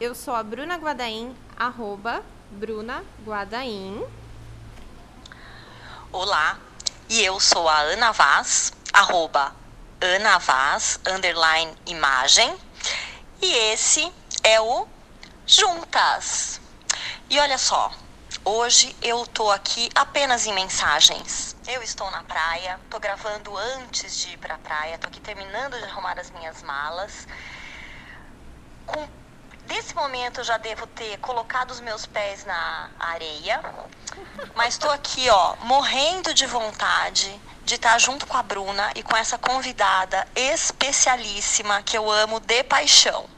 eu sou a Bruna Guadaim, arroba Bruna Guadaim. Olá, e eu sou a Ana Vaz, arroba Ana Vaz, underline imagem. E esse é o Juntas. E olha só, hoje eu tô aqui apenas em mensagens. Eu estou na praia, tô gravando antes de ir pra praia, tô aqui terminando de arrumar as minhas malas. Com Nesse momento eu já devo ter colocado os meus pés na areia, mas estou aqui, ó, morrendo de vontade de estar junto com a Bruna e com essa convidada especialíssima que eu amo de paixão.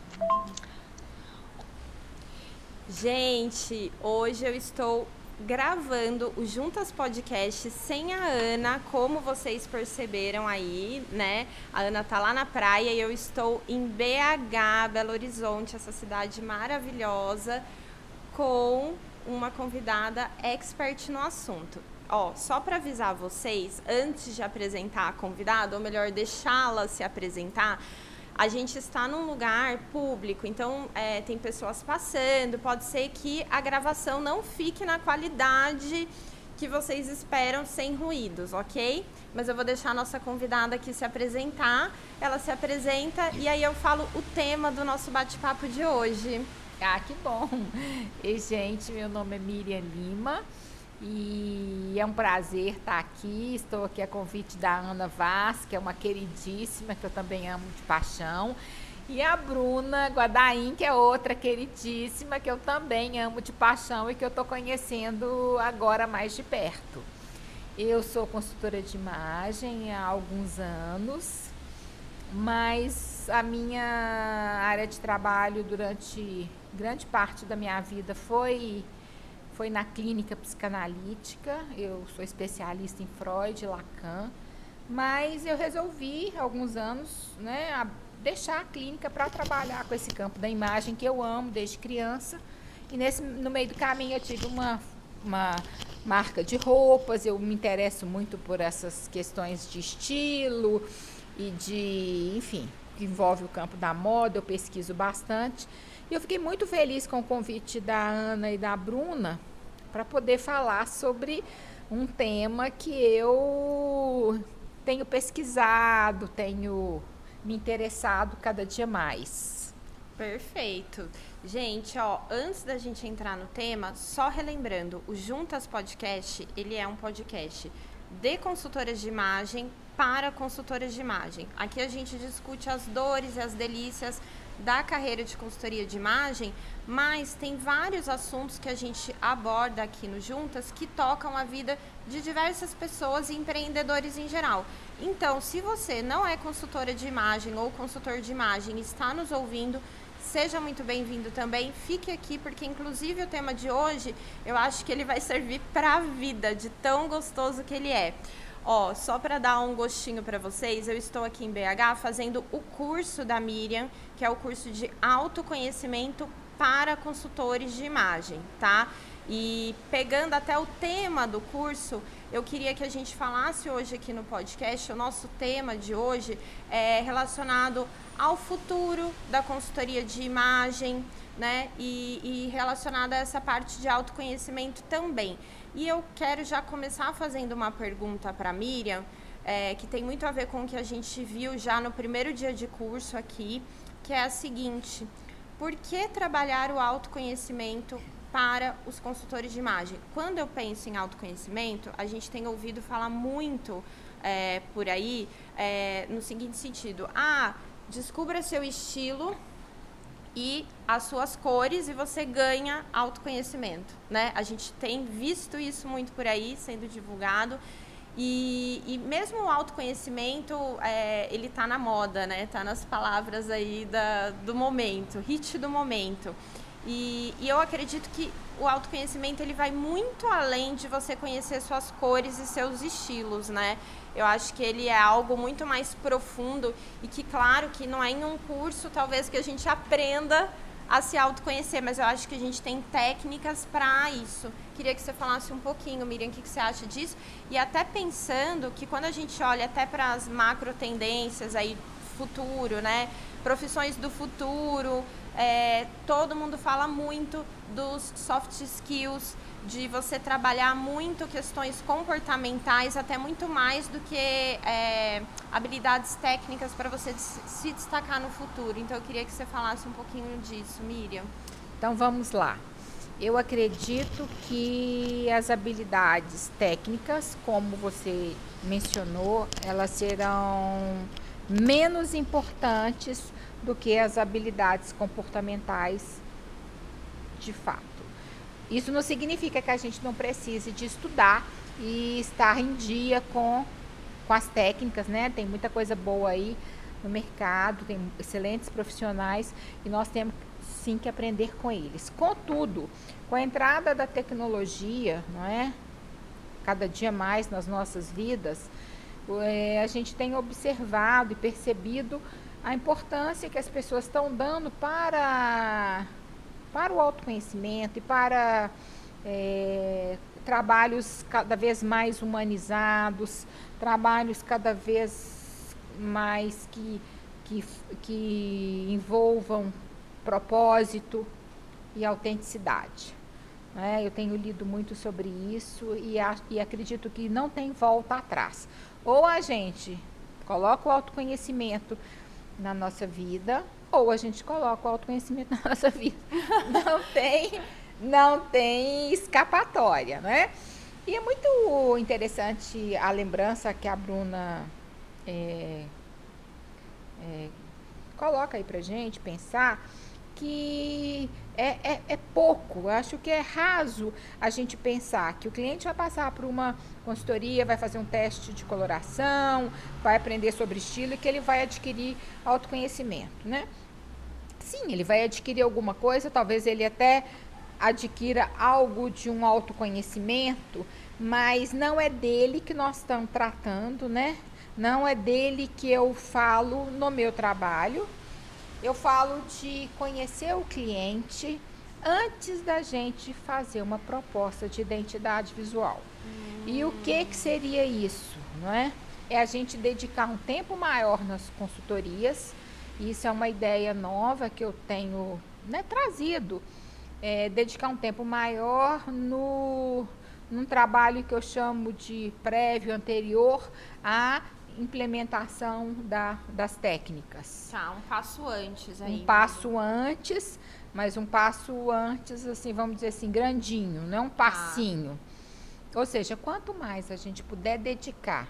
Gente, hoje eu estou gravando o Juntas Podcast sem a Ana, como vocês perceberam aí, né? A Ana tá lá na praia e eu estou em BH, Belo Horizonte, essa cidade maravilhosa, com uma convidada expert no assunto. Ó, só para avisar vocês, antes de apresentar a convidada, ou melhor, deixá-la se apresentar, a gente está num lugar público, então é, tem pessoas passando, pode ser que a gravação não fique na qualidade que vocês esperam sem ruídos, ok? Mas eu vou deixar a nossa convidada aqui se apresentar. Ela se apresenta e aí eu falo o tema do nosso bate-papo de hoje. Ah, que bom! E, gente, meu nome é Miriam Lima. E é um prazer estar aqui. Estou aqui a convite da Ana Vaz, que é uma queridíssima, que eu também amo de paixão. E a Bruna Guadaim, que é outra queridíssima, que eu também amo de paixão e que eu estou conhecendo agora mais de perto. Eu sou consultora de imagem há alguns anos, mas a minha área de trabalho durante grande parte da minha vida foi foi na clínica psicanalítica. Eu sou especialista em Freud, Lacan, mas eu resolvi, há alguns anos, né, deixar a clínica para trabalhar com esse campo da imagem que eu amo desde criança. E nesse, no meio do caminho eu tive uma, uma marca de roupas, eu me interesso muito por essas questões de estilo e de, enfim, que envolve o campo da moda, eu pesquiso bastante. E eu fiquei muito feliz com o convite da Ana e da Bruna, para poder falar sobre um tema que eu tenho pesquisado, tenho me interessado cada dia mais. Perfeito. Gente, ó, antes da gente entrar no tema, só relembrando, o Juntas Podcast, ele é um podcast de consultoras de imagem para consultoras de imagem. Aqui a gente discute as dores e as delícias da carreira de consultoria de imagem, mas tem vários assuntos que a gente aborda aqui no Juntas que tocam a vida de diversas pessoas e empreendedores em geral. Então, se você não é consultora de imagem ou consultor de imagem e está nos ouvindo, seja muito bem-vindo também. Fique aqui porque inclusive o tema de hoje, eu acho que ele vai servir para a vida, de tão gostoso que ele é. Ó, só para dar um gostinho para vocês, eu estou aqui em BH fazendo o curso da Miriam, que é o curso de autoconhecimento para consultores de imagem, tá? E pegando até o tema do curso, eu queria que a gente falasse hoje aqui no podcast. O nosso tema de hoje é relacionado ao futuro da consultoria de imagem, né? E, e relacionado a essa parte de autoconhecimento também. E eu quero já começar fazendo uma pergunta para Miriam, é, que tem muito a ver com o que a gente viu já no primeiro dia de curso aqui, que é a seguinte: por que trabalhar o autoconhecimento para os consultores de imagem? Quando eu penso em autoconhecimento, a gente tem ouvido falar muito é, por aí é, no seguinte sentido: ah, descubra seu estilo e as suas cores e você ganha autoconhecimento, né? A gente tem visto isso muito por aí sendo divulgado e, e mesmo o autoconhecimento é, ele está na moda, né? Tá nas palavras aí da, do momento, hit do momento. E, e, eu acredito que o autoconhecimento ele vai muito além de você conhecer suas cores e seus estilos, né? Eu acho que ele é algo muito mais profundo e que, claro, que não é em um curso, talvez, que a gente aprenda a se autoconhecer, mas eu acho que a gente tem técnicas para isso. Queria que você falasse um pouquinho, Miriam, o que, que você acha disso? E até pensando que quando a gente olha até para as macro tendências aí, futuro, né? Profissões do futuro, é, todo mundo fala muito dos soft skills, de você trabalhar muito questões comportamentais, até muito mais do que é, habilidades técnicas para você se destacar no futuro. Então eu queria que você falasse um pouquinho disso, Miriam. Então vamos lá. Eu acredito que as habilidades técnicas, como você mencionou, elas serão menos importantes do que as habilidades comportamentais de fato. Isso não significa que a gente não precise de estudar e estar em dia com, com as técnicas, né? Tem muita coisa boa aí no mercado, tem excelentes profissionais e nós temos sim que aprender com eles. Contudo, com a entrada da tecnologia, não é? Cada dia mais nas nossas vidas, é, a gente tem observado e percebido a importância que as pessoas estão dando para para o autoconhecimento e para é, trabalhos cada vez mais humanizados, trabalhos cada vez mais que, que, que envolvam propósito e autenticidade. É, eu tenho lido muito sobre isso e, a, e acredito que não tem volta atrás. Ou a gente coloca o autoconhecimento na nossa vida, ou a gente coloca o autoconhecimento na nossa vida. Não tem, não tem escapatória, né? E é muito interessante a lembrança que a Bruna é, é, coloca aí pra gente pensar que é, é, é, pouco, eu acho que é raso a gente pensar que o cliente vai passar por uma consultoria, vai fazer um teste de coloração, vai aprender sobre estilo e que ele vai adquirir autoconhecimento, né? Sim, ele vai adquirir alguma coisa, talvez ele até adquira algo de um autoconhecimento, mas não é dele que nós estamos tratando, né? Não é dele que eu falo no meu trabalho. Eu falo de conhecer o cliente antes da gente fazer uma proposta de identidade visual. Hum. E o que, que seria isso, não é? É a gente dedicar um tempo maior nas consultorias isso é uma ideia nova que eu tenho né, trazido. É, dedicar um tempo maior no, num trabalho que eu chamo de prévio, anterior à implementação da, das técnicas. Tá, um passo antes aí. Um passo antes, mas um passo antes, assim, vamos dizer assim, grandinho, não um tá. passinho. Ou seja, quanto mais a gente puder dedicar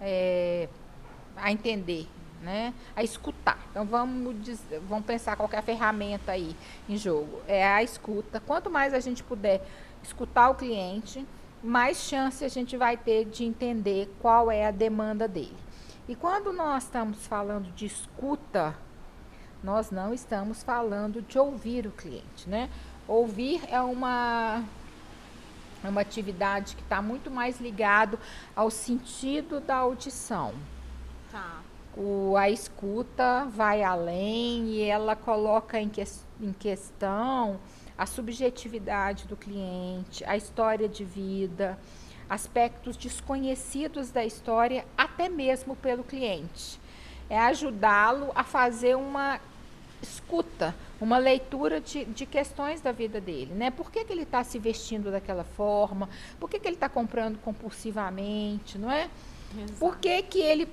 é, a entender né? A escutar. Então vamos, dizer, vamos pensar qualquer ferramenta aí em jogo. É a escuta. Quanto mais a gente puder escutar o cliente, mais chance a gente vai ter de entender qual é a demanda dele. E quando nós estamos falando de escuta, nós não estamos falando de ouvir o cliente, né? Ouvir é uma é uma atividade que está muito mais ligado ao sentido da audição. Tá o, a escuta vai além e ela coloca em, que, em questão a subjetividade do cliente, a história de vida, aspectos desconhecidos da história, até mesmo pelo cliente. É ajudá-lo a fazer uma escuta, uma leitura de, de, questões da vida dele, né? Por que, que ele está se vestindo daquela forma? Por que, que ele está comprando compulsivamente, não é? Por que, que ele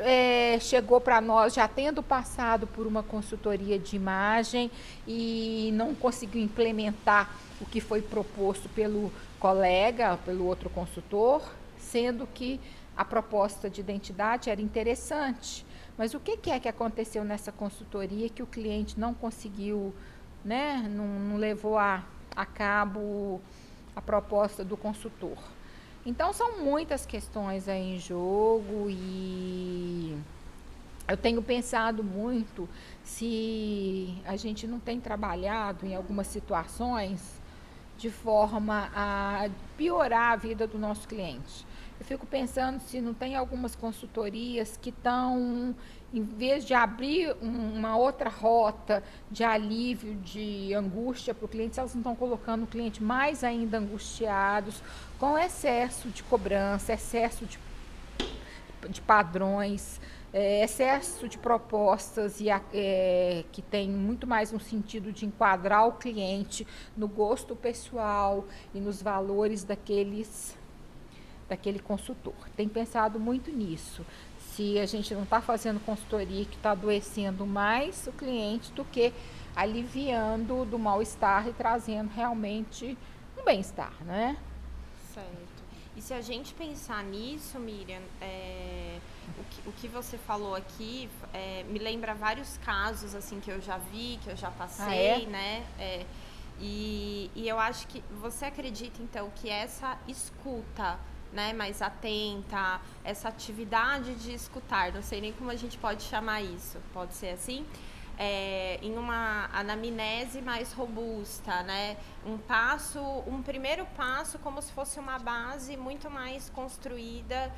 é, chegou para nós já tendo passado por uma consultoria de imagem e não conseguiu implementar o que foi proposto pelo colega, pelo outro consultor, sendo que a proposta de identidade era interessante. Mas o que, que é que aconteceu nessa consultoria que o cliente não conseguiu, né, não, não levou a, a cabo a proposta do consultor? Então são muitas questões aí em jogo e eu tenho pensado muito se a gente não tem trabalhado em algumas situações de forma a piorar a vida do nosso cliente. Eu fico pensando se não tem algumas consultorias que estão, em vez de abrir uma outra rota de alívio, de angústia para o cliente, elas não estão colocando o cliente mais ainda angustiados, com excesso de cobrança, excesso de de padrões, é, excesso de propostas e é, que tem muito mais um sentido de enquadrar o cliente no gosto pessoal e nos valores daqueles daquele consultor. Tem pensado muito nisso. Se a gente não está fazendo consultoria que está adoecendo mais o cliente do que aliviando do mal-estar e trazendo realmente um bem-estar, né? Certo. E se a gente pensar nisso, Miriam, é, o, que, o, que, você falou aqui é, me lembra vários casos assim que eu já vi, que eu já passei, ah, é? né? É, e, e eu acho que você acredita então que essa escuta né, mais atenta, essa atividade de escutar, não sei nem como a gente pode chamar isso, pode ser assim, é, em uma anamnese mais robusta, né? Um passo, um primeiro passo como se fosse uma base muito mais construída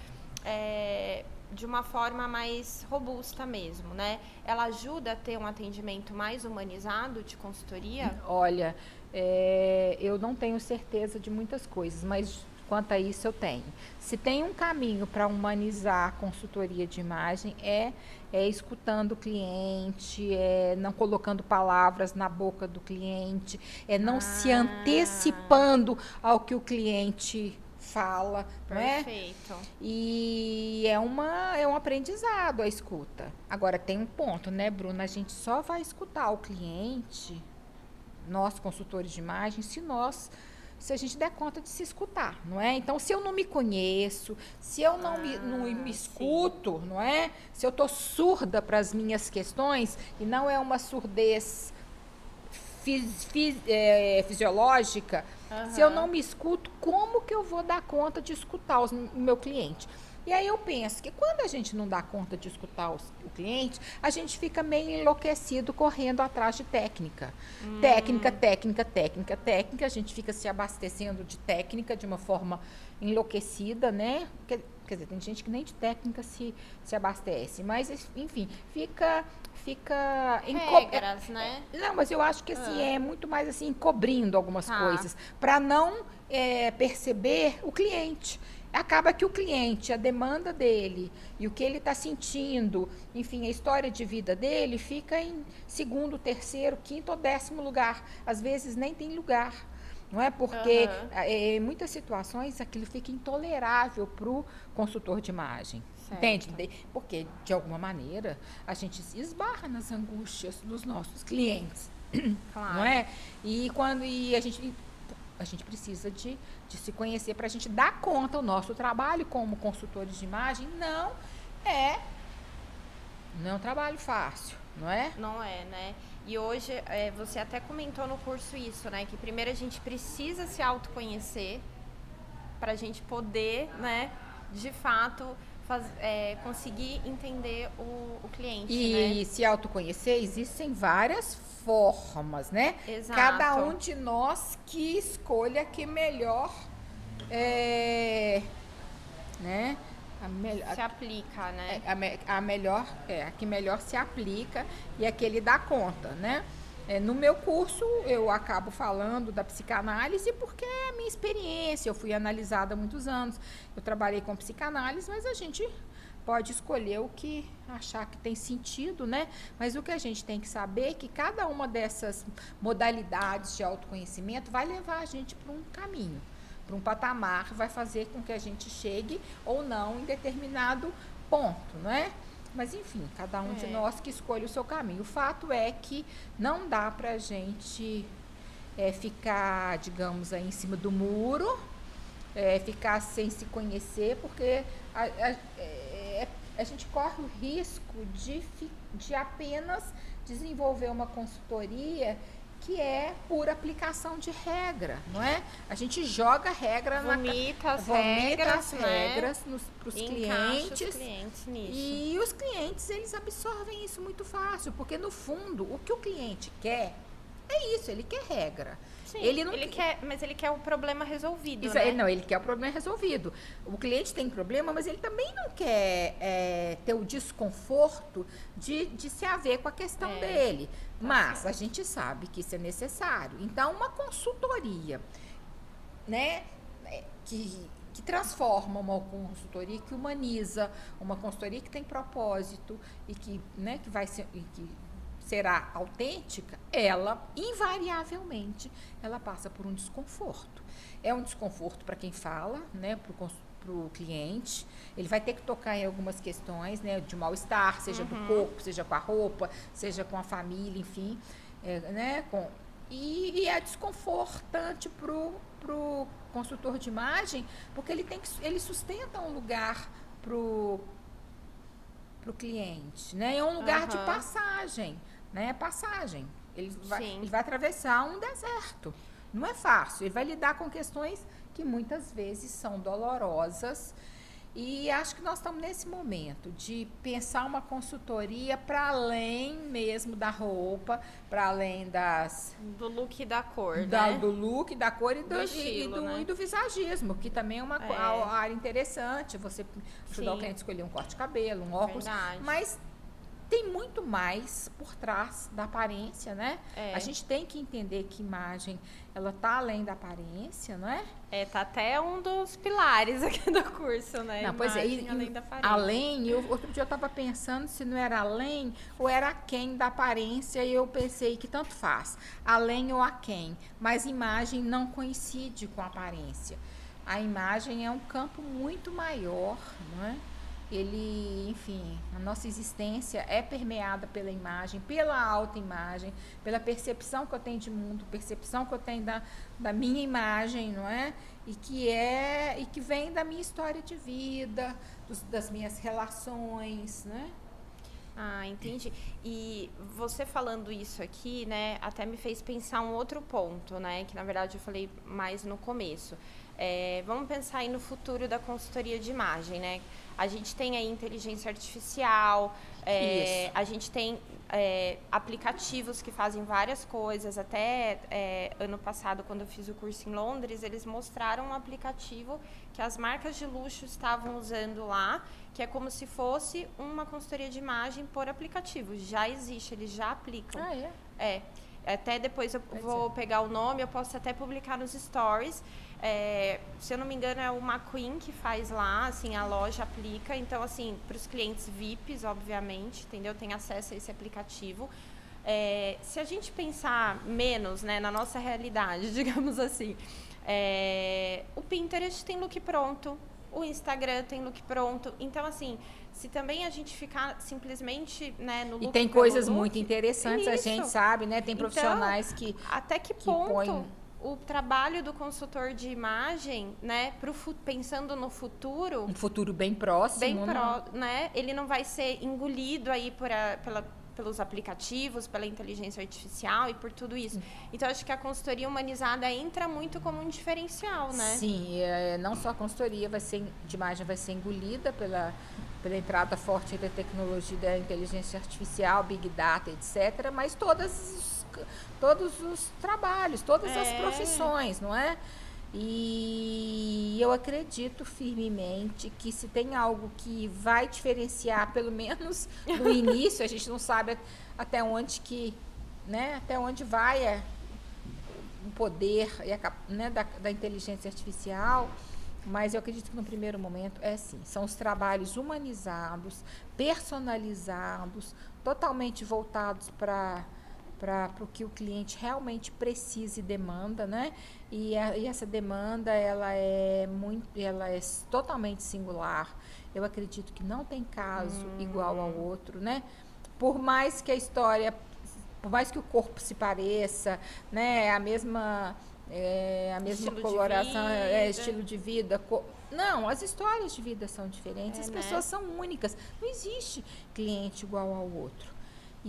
é, de uma forma mais robusta mesmo, né? Ela ajuda a ter um atendimento mais humanizado de consultoria? Olha, é, eu não tenho certeza de muitas coisas, mas Quanto a isso, eu tenho. Se tem um caminho para humanizar a consultoria de imagem, é, é escutando o cliente, é não colocando palavras na boca do cliente, é não ah. se antecipando ao que o cliente fala, Perfeito. não é? E é, uma, é um aprendizado a escuta. Agora, tem um ponto, né, Bruna? A gente só vai escutar o cliente, nós, consultores de imagem, se nós se a gente der conta de se escutar, não é? Então, se eu não me conheço, se eu não, ah, me, não me escuto, sim. não é? Se eu estou surda para as minhas questões e não é uma surdez fis, fis, é, fisiológica, uhum. se eu não me escuto, como que eu vou dar conta de escutar o meu cliente? E aí eu penso que quando a gente não dá conta de escutar os, o cliente, a gente fica meio enlouquecido correndo atrás de técnica. Hum. Técnica, técnica, técnica, técnica. A gente fica se abastecendo de técnica de uma forma enlouquecida, né? Quer, quer dizer, tem gente que nem de técnica se, se abastece. Mas, enfim, fica fica regras, né? Não, mas eu acho que assim ah. é muito mais assim encobrindo algumas ah. coisas para não é, perceber o cliente acaba que o cliente, a demanda dele e o que ele está sentindo, enfim, a história de vida dele fica em segundo, terceiro, quinto ou décimo lugar. Às vezes nem tem lugar. Não é porque uhum. em muitas situações aquilo fica intolerável para o consultor de imagem. Certo. Entende? Porque, de alguma maneira, a gente se esbarra nas angústias dos nossos clientes. Claro. Não é? E quando e a gente a gente precisa de, de se conhecer para a gente dar conta. O nosso trabalho como consultores de imagem não é, não é um trabalho fácil, não é? Não é, né? E hoje, é, você até comentou no curso isso, né? Que primeiro a gente precisa se autoconhecer para a gente poder, né, de fato, faz, é, conseguir entender o, o cliente. E né? se autoconhecer, existem várias formas, né? Exato. Cada um de nós que escolha que melhor é, né? A melhor, se aplica, né? É, a, a, melhor, é, a que melhor se aplica e a que ele dá conta, né? É, no meu curso, eu acabo falando da psicanálise porque é a minha experiência. Eu fui analisada há muitos anos. Eu trabalhei com psicanálise, mas a gente pode escolher o que achar que tem sentido, né? Mas o que a gente tem que saber é que cada uma dessas modalidades de autoconhecimento vai levar a gente para um caminho, para um patamar, vai fazer com que a gente chegue ou não em determinado ponto, não é? Mas enfim, cada um é. de nós que escolhe o seu caminho. O fato é que não dá para a gente é, ficar, digamos, aí em cima do muro, é, ficar sem se conhecer, porque a, a, é, a gente corre o risco de, de apenas desenvolver uma consultoria que é por aplicação de regra, não é? A gente joga regra vomita na as vomita regras, as regras né? para os clientes, os clientes nisso. e os clientes eles absorvem isso muito fácil, porque no fundo o que o cliente quer é isso, ele quer regra. Sim, ele não ele quer, mas ele quer o problema resolvido, isso, né? Não, ele quer o problema resolvido. O cliente tem problema, mas ele também não quer é, ter o desconforto de, de se haver com a questão é, dele. Tá mas certo. a gente sabe que isso é necessário. Então, uma consultoria, né, que que transforma uma consultoria que humaniza, uma consultoria que tem propósito e que, né, que vai ser, que será autêntica, ela invariavelmente ela passa por um desconforto. É um desconforto para quem fala, né, para o cliente. Ele vai ter que tocar em algumas questões, né, de mal-estar, seja uhum. do corpo, seja com a roupa, seja com a família, enfim, é, né, com e, e é desconfortante para o consultor de imagem, porque ele tem que ele sustenta um lugar para o cliente, né? É um lugar uhum. de passagem né? É passagem. Ele vai, ele vai atravessar um deserto. Não é fácil. Ele vai lidar com questões que muitas vezes são dolorosas. E acho que nós estamos nesse momento de pensar uma consultoria para além mesmo da roupa, para além das. Do look e da cor. Da, né? Do look, da cor e do, do estilo, e, do, né? e do visagismo, que também é uma é. área interessante. Você ajudar Sim. o cliente a escolher um corte de cabelo, um óculos. Verdade. Mas tem muito mais por trás da aparência, né? É. A gente tem que entender que imagem, ela tá além da aparência, não é? É, tá até um dos pilares aqui do curso, né? Não, pois é, e, além da aparência. Além, eu, outro dia eu estava pensando se não era além ou era quem da aparência e eu pensei que tanto faz, além ou a quem, mas imagem não coincide com a aparência. A imagem é um campo muito maior, não é? Ele, enfim, a nossa existência é permeada pela imagem, pela autoimagem, pela percepção que eu tenho de mundo, percepção que eu tenho da, da minha imagem, não é? E que é e que vem da minha história de vida, dos, das minhas relações, né? Ah, entendi. E você falando isso aqui, né, até me fez pensar um outro ponto, né, que na verdade eu falei mais no começo. É, vamos pensar aí no futuro da consultoria de imagem, né? A gente tem aí inteligência artificial, é, a gente tem é, aplicativos que fazem várias coisas. Até é, ano passado, quando eu fiz o curso em Londres, eles mostraram um aplicativo que as marcas de luxo estavam usando lá, que é como se fosse uma consultoria de imagem por aplicativo. Já existe, eles já aplicam. Ah, é? É. Até depois eu vou é. pegar o nome, eu posso até publicar nos stories. É, se eu não me engano, é o McQueen que faz lá, assim, a loja aplica. Então, assim, para os clientes VIPs, obviamente, entendeu? Tem acesso a esse aplicativo. É, se a gente pensar menos né, na nossa realidade, digamos assim, é, o Pinterest tem look pronto, o Instagram tem look pronto. Então, assim, se também a gente ficar simplesmente né, no look E tem coisas look, muito interessantes, isso. a gente sabe, né? Tem então, profissionais então, que. Até que, que ponto põem o trabalho do consultor de imagem, né, pro, pensando no futuro. Um futuro bem próximo. Bem né? Pró, né? Ele não vai ser engolido aí por a, pela, pelos aplicativos, pela inteligência artificial e por tudo isso. Então, acho que a consultoria humanizada entra muito como um diferencial, né? Sim, é, não só a consultoria vai ser, de imagem vai ser engolida pela, pela entrada forte da tecnologia da inteligência artificial, Big Data, etc., mas todas todos os trabalhos, todas é. as profissões, não é? E eu acredito firmemente que se tem algo que vai diferenciar, pelo menos no início, a gente não sabe até onde que, né, até onde vai a, o poder a, né, da, da inteligência artificial, mas eu acredito que no primeiro momento é assim, são os trabalhos humanizados, personalizados, totalmente voltados para para o que o cliente realmente precisa e demanda, né? E, a, e, essa demanda ela é muito, ela é totalmente singular. Eu acredito que não tem caso hum. igual ao outro, né? Por mais que a história, por mais que o corpo se pareça, né? A mesma é, a mesma estilo coloração, é, estilo de vida. Não, as histórias de vida são diferentes, é, as né? pessoas são únicas. Não existe cliente igual ao outro.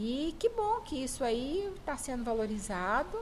E que bom que isso aí está sendo valorizado.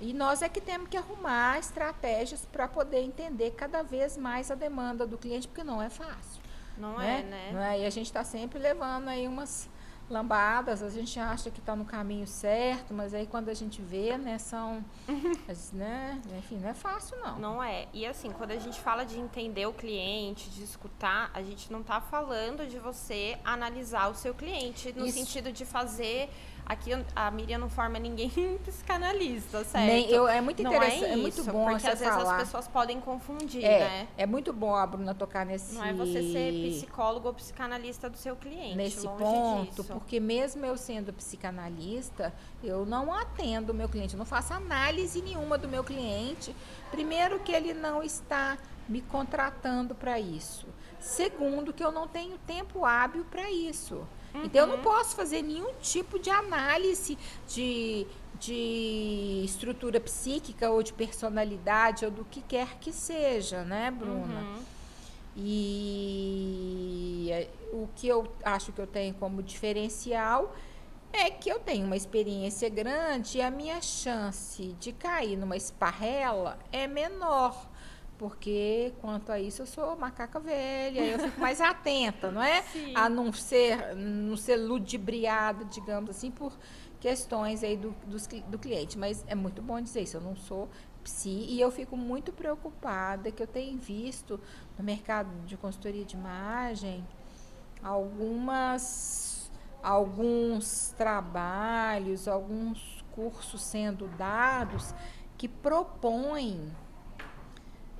E nós é que temos que arrumar estratégias para poder entender cada vez mais a demanda do cliente, porque não é fácil. Não né? é, né? Não é? E a gente está sempre levando aí umas lambadas, a gente acha que está no caminho certo, mas aí quando a gente vê, né, são, né, enfim, não é fácil não. Não é. E assim, quando a gente fala de entender o cliente, de escutar, a gente não está falando de você analisar o seu cliente no Isso. sentido de fazer aqui a Miriam não forma ninguém psicanalista, certo? Nem, eu, é muito interessante, é, é, muito bom porque às vezes falar. as pessoas podem confundir, é, né? é muito bom a Bruna tocar nesse Não é você ser psicólogo ou psicanalista do seu cliente, nesse ponto, disso. porque mesmo eu sendo psicanalista, eu não atendo o meu cliente, eu não faço análise nenhuma do meu cliente. Primeiro que ele não está me contratando para isso. Segundo que eu não tenho tempo hábil para isso. Então eu não Uhum. posso fazer nenhum tipo de análise de, de estrutura psíquica ou de personalidade ou do que quer que seja, né, Bruna? Uhum. E é, o que eu acho que eu tenho como diferencial é que eu tenho uma experiência grande e a minha chance de cair numa esparrela é menor. Porque quanto a isso eu sou macaca velha, eu fico mais atenta, não é? Sim. A não ser, não ser ludibriada, digamos assim, por questões aí do, cli- do cliente. Mas é muito bom dizer isso, eu não sou psi e eu fico muito preocupada que eu tenho visto no mercado de consultoria de imagem algumas alguns trabalhos, alguns cursos sendo dados que propõem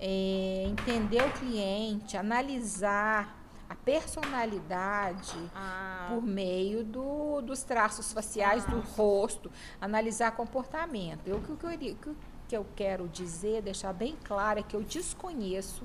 é, entender o cliente, analisar a personalidade Ah, por meio do- dos traços faciais do Traços. rosto, analisar comportamento. Eu, o que que- que eu quero dizer, deixar bem claro, é que eu desconheço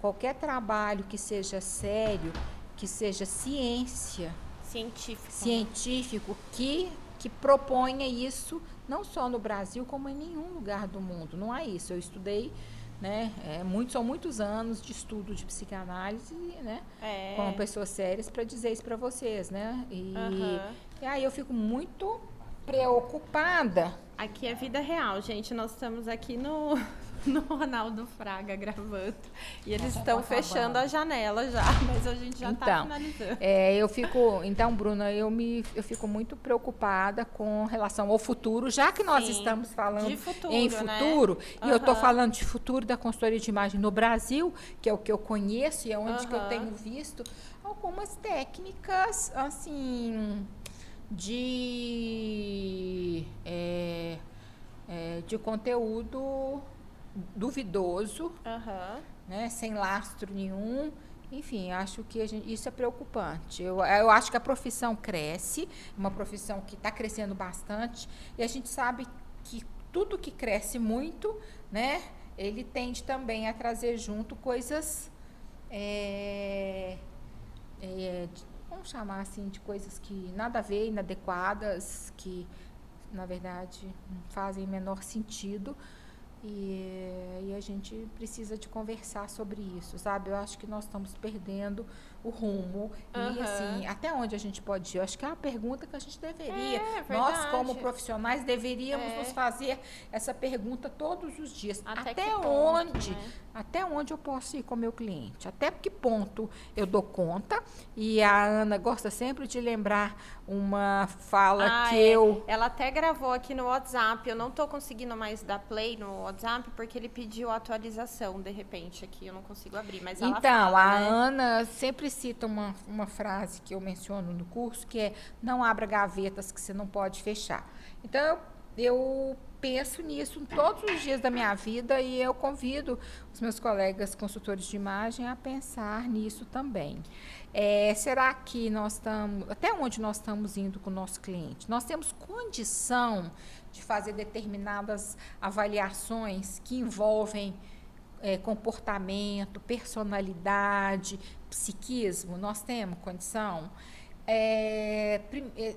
qualquer trabalho que seja sério, que seja ciência, científico. científico, que, que proponha isso, não só no Brasil, como em nenhum lugar do mundo. Não há isso. Eu estudei, né, é, muito, são muitos anos de estudo de psicanálise, né? É. com pessoas sérias para dizer isso para vocês, né? E, Aham. e aí eu fico muito preocupada. Aqui é vida real, gente. Nós estamos aqui no, no Ronaldo Fraga gravando. E eles já estão tá fechando a janela já, mas a gente já está Então, finalizando. É, eu fico, então, Bruna, eu me, eu fico muito preocupada com relação ao futuro, já que nós Sim, estamos falando futuro, em né? futuro, e eu estou falando de futuro da consultoria de imagem no Brasil, que é o que eu conheço e é onde que eu tenho visto algumas técnicas, assim, de, é, é, de conteúdo duvidoso, Aham. né, sem lastro nenhum. Enfim, acho que gente- isso é preocupante. Eu, eu acho que a profissão cresce, uma profissão que está crescendo bastante, e a gente sabe que tudo que cresce muito, né, ele tende também a trazer junto coisas, é, é, vamos chamar assim, de coisas que nada a ver, inadequadas, que na verdade não fazem o menor sentido. E, e a gente precisa de conversar sobre isso, sabe? Eu acho que nós estamos perdendo o rumo. E Aham. assim, até onde a gente pode ir? Eu acho que é uma pergunta que a gente deveria. É, nós, verdade. como profissionais, deveríamos É. nos fazer essa pergunta todos os dias. Até Até, que ponto, onde? né? Até onde eu posso ir com o meu cliente? Até que ponto eu dou conta? E a Ana gosta sempre de lembrar uma fala Ah, que é. eu. Ela até gravou aqui no WhatsApp. Eu não tô conseguindo mais dar play no WhatsApp porque ele pediu atualização de repente aqui. Eu não consigo abrir, mas ela Então, fala, a né? Ana sempre cita uma, uma frase que eu menciono no curso, que é não abra gavetas que você não pode fechar. Então, eu, eu penso nisso todos os dias da minha vida e eu convido os meus colegas consultores de imagem a pensar nisso também. É, será que nós estamos, até onde nós estamos indo com o nosso cliente? Nós temos condição de fazer determinadas avaliações que envolvem é, comportamento, personalidade, psiquismo, nós temos condição. É, é,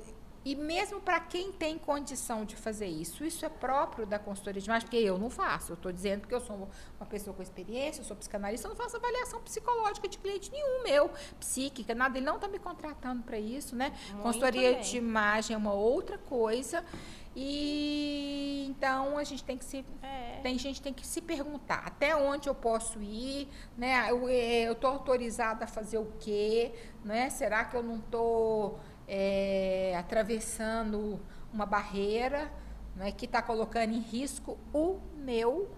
e mesmo para quem tem condição de fazer isso, isso é próprio da consultoria de imagem, porque eu não faço. Eu estou dizendo que eu sou uma pessoa com experiência, eu sou psicanalista, eu não faço avaliação psicológica de cliente nenhum meu, psíquica, nada. Ele não está me contratando para isso, né? Muito consultoria bem. de imagem é uma outra coisa. E então a gente tem que se É. tem gente tem que se perguntar até onde eu posso ir, né? Eu eh, estou autorizada a fazer o quê, né? Será que eu não estou atravessando uma barreira, né? Que está colocando em risco o meu,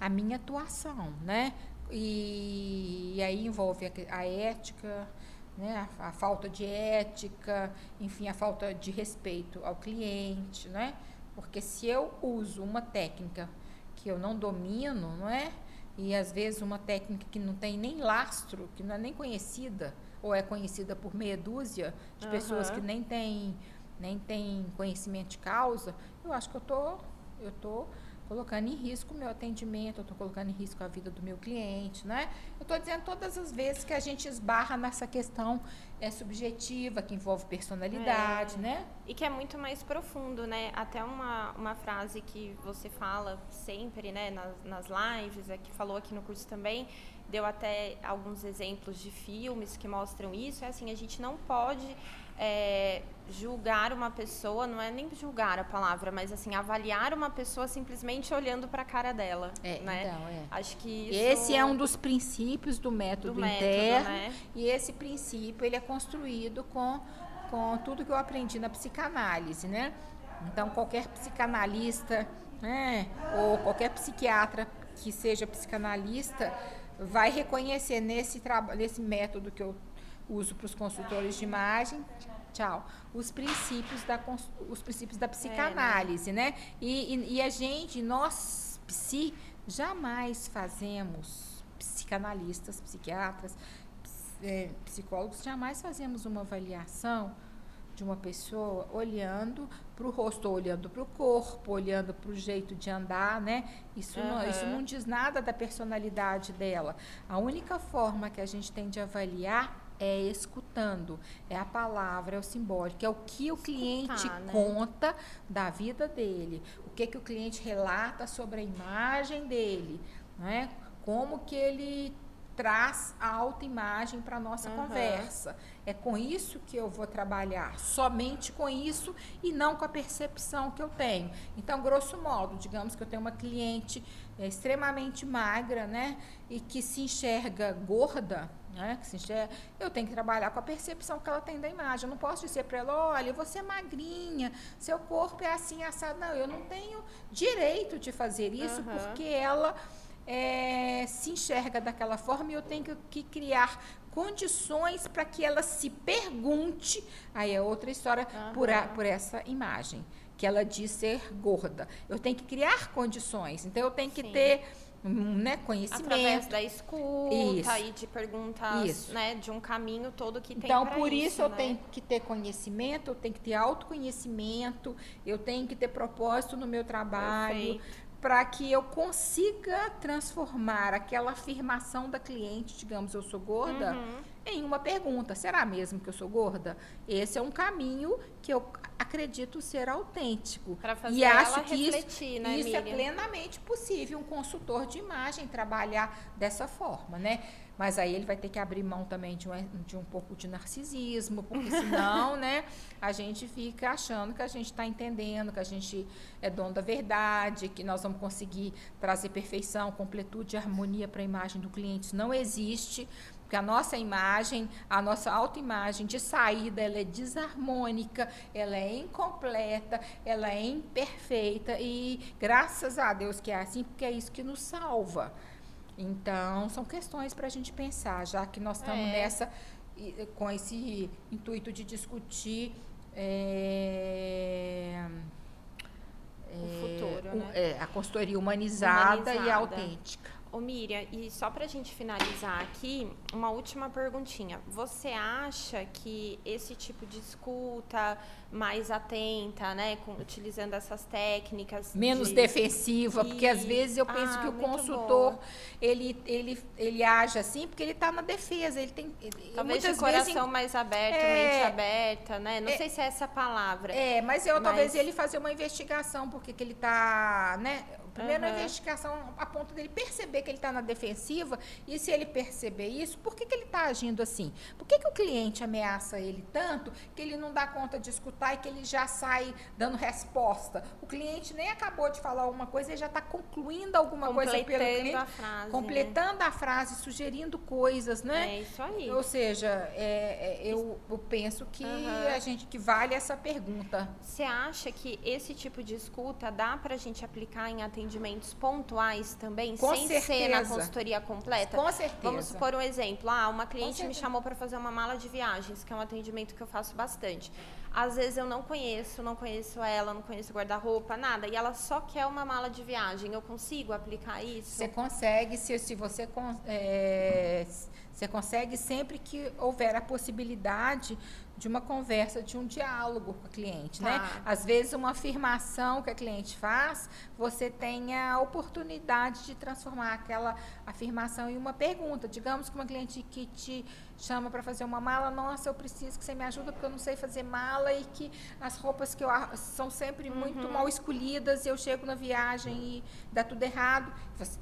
a minha atuação, né? E, e aí envolve a, a ética, né? A, a, falta de ética, enfim, a falta de respeito ao cliente, né? Porque se eu uso uma técnica que eu não domino, não é? E às vezes uma técnica que não tem nem lastro, que não é nem conhecida, ou é conhecida por meia dúzia de uhum. pessoas que nem têm nem tem conhecimento de causa, eu acho que eu tô eu tô colocando em risco o meu atendimento, eu estou colocando em risco a vida do meu cliente, né? Eu estou dizendo todas as vezes que a gente esbarra nessa questão é, subjetiva, que envolve personalidade, é. né? E que é muito mais profundo, né? Até uma, uma frase que você fala sempre, né, nas, nas lives, é, que falou aqui no curso também, deu até alguns exemplos de filmes que mostram isso, é assim, a gente não pode é, julgar uma pessoa, não é nem julgar a palavra, mas assim, avaliar uma pessoa simplesmente olhando para a cara dela. É, né? então, é. Acho que isso... Esse é um dos princípios do método, do método interno. Né? E esse princípio ele é construído com, com tudo que eu aprendi na psicanálise, né? Então, qualquer psicanalista, né, ou qualquer psiquiatra que seja psicanalista, vai reconhecer nesse, nesse método que eu uso para os consultores de imagem, tchau, os princípios da, os princípios da psicanálise, é, né? né? E, e, e, a gente, nós, psi, jamais fazemos, psicanalistas, psiquiatras, é, psicólogos, jamais fazemos uma avaliação de uma pessoa olhando para o rosto, olhando para o corpo, olhando para o jeito de andar, né? Isso, uhum. não, isso não diz nada da personalidade dela. A única forma que a gente tem de avaliar é escutando, é a palavra, é o simbólico, é o que o cliente né? conta da vida dele, o que, que o cliente relata sobre a imagem dele, né? como que ele traz a autoimagem para a nossa uhum. conversa. É com isso que eu vou trabalhar, somente com isso e não com a percepção que eu tenho. Então, grosso modo, digamos que eu tenho uma cliente é, extremamente magra, né, e que se enxerga gorda, né, que se enxerga, eu tenho que trabalhar com a percepção que ela tem da imagem. Eu não posso dizer para ela, olha, você é magrinha, seu corpo é assim assado. Não, eu não tenho direito de fazer isso uhum. porque ela é, se enxerga daquela forma e eu tenho que, criar condições para que ela se pergunte. Aí é outra história uhum. por, a, por essa imagem que ela diz ser gorda. Eu tenho que criar condições. Então eu tenho que Sim. ter né, conhecimento. Através da escuta isso. e de perguntas, né, de um caminho todo que tem Então, por isso, isso eu né? tenho que ter conhecimento, eu tenho que ter autoconhecimento, eu tenho que ter propósito no meu trabalho, para que eu consiga transformar aquela afirmação da cliente, digamos, eu sou gorda, uhum. em uma pergunta: será mesmo que eu sou gorda? Esse é um caminho que eu acredito ser autêntico. Para fazer e acho que refletir, isso, né, isso é plenamente possível um consultor de imagem trabalhar dessa forma, né? Mas aí ele vai ter que abrir mão também de um, de um pouco de narcisismo, porque senão, né, a gente fica achando que a gente está entendendo, que a gente é dono da verdade, que nós vamos conseguir trazer perfeição, completude e harmonia para a imagem do cliente. Isso não existe. Porque a nossa imagem, a nossa autoimagem de saída, ela é desarmônica, ela é incompleta, ela é imperfeita e graças a Deus que é assim, porque é isso que nos salva. Então, são questões para a gente pensar, já que nós estamos é. nessa, com esse intuito de discutir. É, o futuro, é, né? é, a consultoria humanizada, humanizada, e autêntica. Ô Miriam, e só para a gente finalizar aqui, uma última perguntinha. Você acha que esse tipo de escuta mais atenta, né, com, utilizando essas técnicas... Menos de... defensiva, e... porque às vezes eu penso ah, que o consultor, ele, ele, ele age assim porque ele está na defesa, ele tem... Talvez de coração em... mais aberto, é... mente aberta, né? Não é... sei se é essa palavra. É, mas eu mas... talvez ele fazer uma investigação, porque que ele está, né Primeiro, uhum. a investigação a ponto dele perceber que ele está na defensiva. E se ele perceber isso, por que, que ele está agindo assim? Por que, que o cliente ameaça ele tanto que ele não dá conta de escutar e que ele já sai dando resposta? O cliente nem acabou de falar alguma coisa, ele já está concluindo alguma coisa pelo cliente. A frase, completando né? a frase, sugerindo coisas, né? É isso aí. Ou seja, é, é, eu, eu, penso que uhum. a gente que vale essa pergunta. Você acha que esse tipo de escuta dá para a gente aplicar em atendimento? Atendimentos pontuais também, Com sem certeza. ser na consultoria completa? Com certeza. Vamos supor um exemplo. Ah, uma cliente me chamou para fazer uma mala de viagens, que é um atendimento que eu faço bastante. Às vezes eu não conheço, não conheço ela, não conheço guarda-roupa, nada. E ela só quer uma mala de viagem. Eu consigo aplicar isso? Você consegue, se, se você, é, você consegue sempre que houver a possibilidade de uma conversa, de um diálogo com a cliente, né? Tá. Às vezes uma afirmação que a cliente faz, você tem a oportunidade de transformar aquela afirmação em uma pergunta. Digamos que uma cliente que te chama para fazer uma mala, nossa, eu preciso que você me ajude porque eu não sei fazer mala e que as roupas que eu são sempre muito mal escolhidas, eu chego na viagem e dá tudo errado.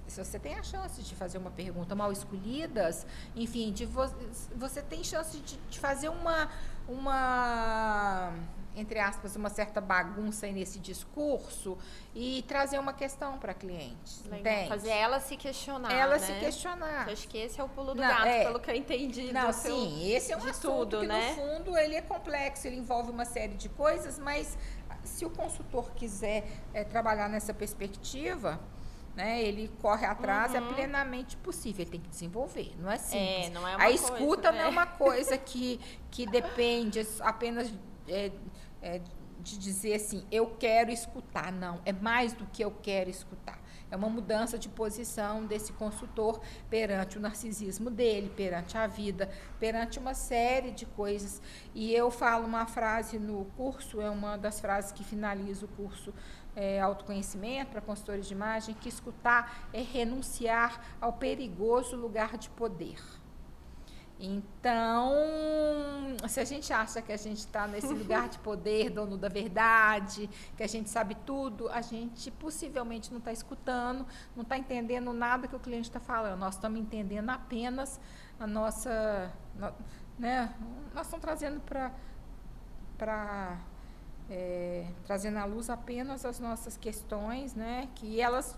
Se você tem a chance de fazer uma pergunta mal escolhidas, enfim, de vo- você tem chance de, de fazer uma uma entre aspas uma certa bagunça nesse discurso e trazer uma questão para a cliente, Legal. entende? Fazer ela se questionar. ela né? se questionar. Eu acho que esse é o pulo do Não, gato, é. pelo que eu entendi. Não, do seu- sim, esse é um de assunto tudo, que né? no fundo ele é complexo, ele envolve uma série de coisas, mas se o consultor quiser eh, trabalhar nessa perspectiva, né, ele corre atrás, é plenamente possível, ele tem que desenvolver, não é simples. Uhum. não é A coisa, escuta não né? é uma coisa que, que depende apenas eh, eh, de dizer assim, eu quero escutar, não, é mais do que eu quero escutar. É uma mudança de posição desse consultor perante o narcisismo dele, perante a vida, perante uma série de coisas. E eu falo uma frase no curso, é uma das frases que finaliza o curso é, autoconhecimento para consultores de imagem, que escutar é renunciar ao perigoso lugar de poder. Então, se a gente acha que a gente está nesse lugar de poder, dono da verdade, que a gente sabe tudo, a gente possivelmente não está escutando, não está entendendo nada que o cliente está falando. Nós estamos entendendo apenas a nossa. no- Né? Nós estamos trazendo para. É, trazendo à luz apenas as nossas questões, né? Que elas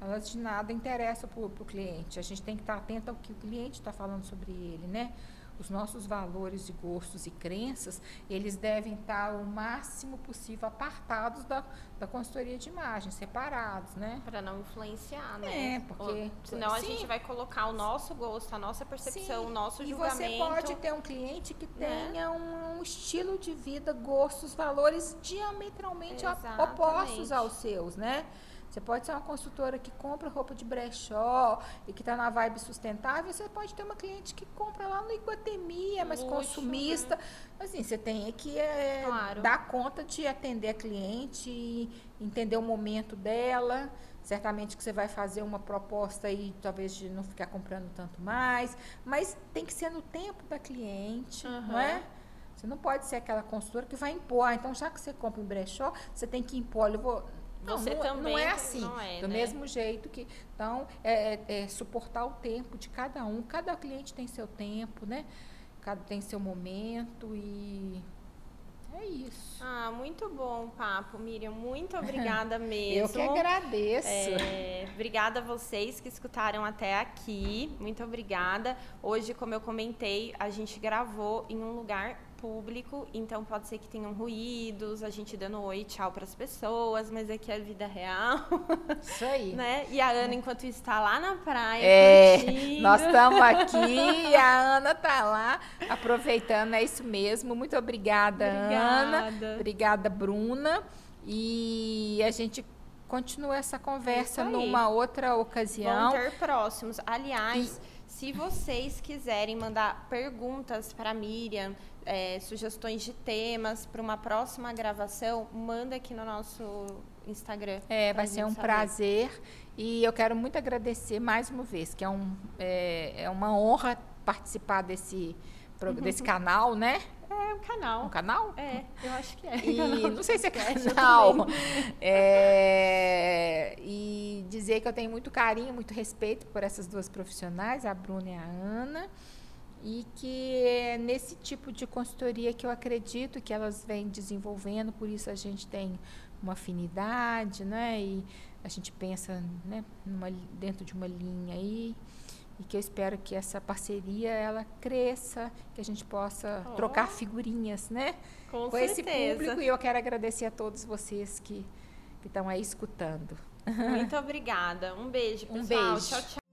elas de nada interessam para o cliente. A gente tem que estar atento ao que o cliente está falando sobre ele, né? Os nossos valores e gostos e crenças, eles devem estar o máximo possível apartados da, da consultoria de imagem, separados, né? Para não influenciar, né? É, porque- Ou- Senão a sim. gente vai colocar o nosso gosto, a nossa percepção, Sim, o nosso e julgamento. você pode ter um cliente que né? tenha um, um estilo de vida, gostos, valores diametralmente Exatamente. opostos aos seus, né? Você pode ser uma consultora que compra roupa de brechó e que está na vibe sustentável. Você pode ter uma cliente que compra lá no Iguatemi, é mais Luxo, consumista. Assim, você tem que é, Claro. dar conta de atender a cliente e entender o momento dela. Certamente que você vai fazer uma proposta aí, talvez de não ficar comprando tanto mais, mas tem que ser no tempo da cliente, não é? Você não pode ser aquela consultora que vai impor. Ah, então já que você compra em brechó, você tem que impor. Eu vou... Não, Você não, também não é assim. não é, Do né? mesmo jeito que. Então, é, é- é suportar o tempo de cada um. Cada cliente tem seu tempo, né? Cada tem seu momento e. É isso. Ah, muito bom o papo, Miriam. Muito obrigada mesmo. Eu que agradeço. É, obrigada a vocês que escutaram até aqui. Muito obrigada. Hoje, como eu comentei, a gente gravou em um lugar público, então pode ser que tenham ruídos, a gente dando oi, tchau para as pessoas, mas aqui é a vida real, Isso aí. né? E a Ana, enquanto está lá na praia. É, curtindo. nós estamos aqui e a Ana tá lá aproveitando, é isso mesmo. Muito obrigada, Ana. Obrigada. Obrigada, Bruna. E a gente continua essa conversa numa outra ocasião. Vão ter próximos. Aliás, se vocês quiserem mandar perguntas para a Miriam, é, sugestões de temas para uma próxima gravação, manda aqui no nosso Instagram. É, vai ser um saber. prazer e eu quero muito agradecer mais uma vez, que é, um, é, é uma honra participar desse, desse canal, né? É um canal. Um canal? É, eu acho que é. E Canal não sei se é eu canal. É, e dizer que eu tenho muito carinho, muito respeito por essas duas profissionais, a Bruna e a Ana. E que é nesse tipo de consultoria que eu acredito que elas vêm desenvolvendo, por isso a gente tem uma afinidade, né? E a gente pensa né, numa, dentro de uma linha aí. E que eu espero que essa parceria ela cresça, que a gente possa Oh. trocar figurinhas, né? Com, com esse público e eu quero agradecer a todos vocês que que estão aí escutando. Muito obrigada. Um beijo, pessoal. Um beijo. Tchau, tchau.